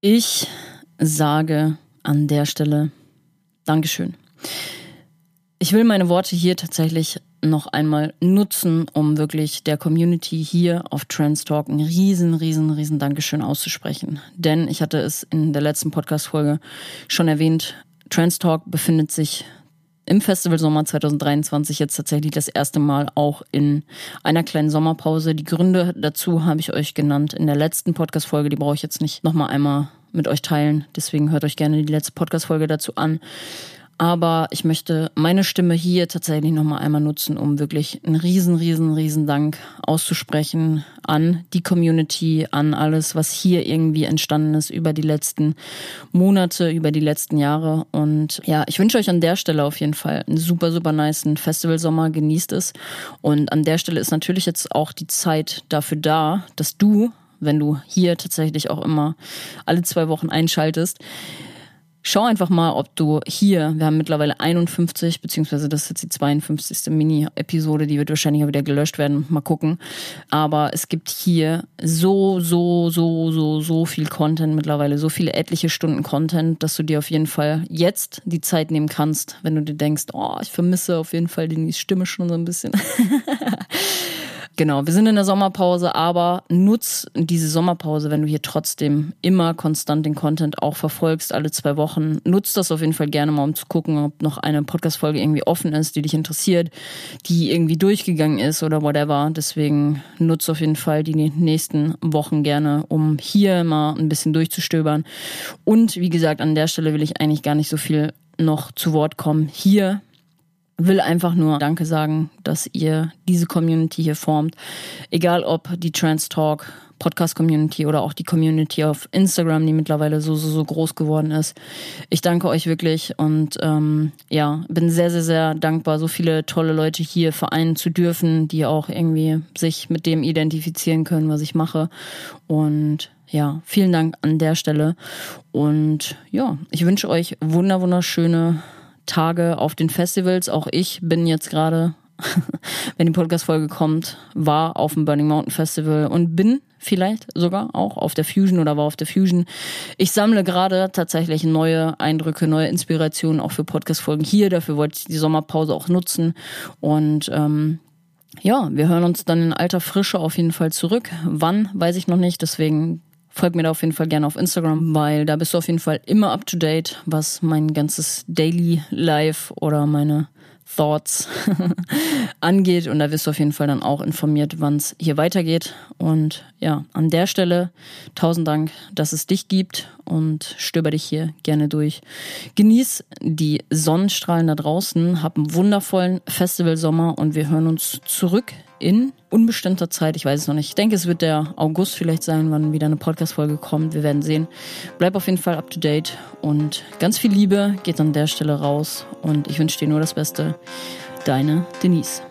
Ich sage an der Stelle Dankeschön. Ich will meine Worte hier tatsächlich noch einmal nutzen, um wirklich der Community hier auf Trans Talk ein riesen, riesen, riesen Dankeschön auszusprechen. Denn ich hatte es in der letzten Podcast-Folge schon erwähnt, Trans Talk befindet sich im Festival Sommer 2023 jetzt tatsächlich das erste Mal auch in einer kleinen Sommerpause. Die Gründe dazu habe ich euch genannt in der letzten Podcast-Folge. Die brauche ich jetzt nicht nochmal einmal mit euch teilen. Deswegen hört euch gerne die letzte Podcast-Folge dazu an. Aber ich möchte meine Stimme hier tatsächlich nochmal einmal nutzen, um wirklich einen riesen, riesen, riesen Dank auszusprechen an die Community, an alles, was hier irgendwie entstanden ist über die letzten Monate, über die letzten Jahre. Und ja, ich wünsche euch an der Stelle auf jeden Fall einen super, super nice Festivalsommer. Genießt es. Und an der Stelle ist natürlich jetzt auch die Zeit dafür da, dass du wenn du hier tatsächlich auch immer alle zwei Wochen einschaltest, Schau einfach mal, ob du hier, wir haben mittlerweile 51, beziehungsweise das ist jetzt die 52. Mini-Episode, die wird wahrscheinlich auch wieder gelöscht werden, mal gucken. Aber es gibt hier so, so, so, so, so viel Content mittlerweile, so viele etliche Stunden Content, dass du dir auf jeden Fall jetzt die Zeit nehmen kannst, wenn du dir denkst, oh, ich vermisse auf jeden Fall die Stimme schon so ein bisschen. Genau, wir sind in der Sommerpause, aber nutz diese Sommerpause, wenn du hier trotzdem immer konstant den Content auch verfolgst, alle zwei Wochen. Nutz das auf jeden Fall gerne mal, um zu gucken, ob noch eine Podcast-Folge irgendwie offen ist, die dich interessiert, die irgendwie durchgegangen ist oder whatever. Deswegen nutz auf jeden Fall die nächsten Wochen gerne, um hier mal ein bisschen durchzustöbern. Und wie gesagt, an der Stelle will ich eigentlich gar nicht so viel noch zu Wort kommen. Hier will einfach nur Danke sagen, dass ihr diese Community hier formt. Egal ob die Trans Talk Podcast Community oder auch die Community auf Instagram, die mittlerweile so, so, so groß geworden ist. Ich danke euch wirklich und ähm, ja, bin sehr, sehr, sehr dankbar, so viele tolle Leute hier vereinen zu dürfen, die auch irgendwie sich mit dem identifizieren können, was ich mache. Und ja, vielen Dank an der Stelle. Und ja, ich wünsche euch wunder, wunderschöne Tage auf den Festivals. Auch ich bin jetzt gerade, wenn die Podcast-Folge kommt, war auf dem Burning Mountain Festival und bin vielleicht sogar auch auf der Fusion oder war auf der Fusion. Ich sammle gerade tatsächlich neue Eindrücke, neue Inspirationen auch für Podcast-Folgen hier. Dafür wollte ich die Sommerpause auch nutzen. Und ähm, ja, wir hören uns dann in alter Frische auf jeden Fall zurück. Wann, weiß ich noch nicht. Deswegen Folg mir da auf jeden Fall gerne auf Instagram, weil da bist du auf jeden Fall immer up to date, was mein ganzes Daily Life oder meine Thoughts angeht. Und da wirst du auf jeden Fall dann auch informiert, wann es hier weitergeht. Und ja, an der Stelle tausend Dank, dass es dich gibt und stöber dich hier gerne durch. Genieß die Sonnenstrahlen da draußen, hab einen wundervollen Festivalsommer und wir hören uns zurück in unbestimmter Zeit. Ich weiß es noch nicht. Ich denke, es wird der August vielleicht sein, wann wieder eine Podcast-Folge kommt. Wir werden sehen. Bleib auf jeden Fall up to date und ganz viel Liebe geht an der Stelle raus. Und ich wünsche dir nur das Beste. Deine Denise.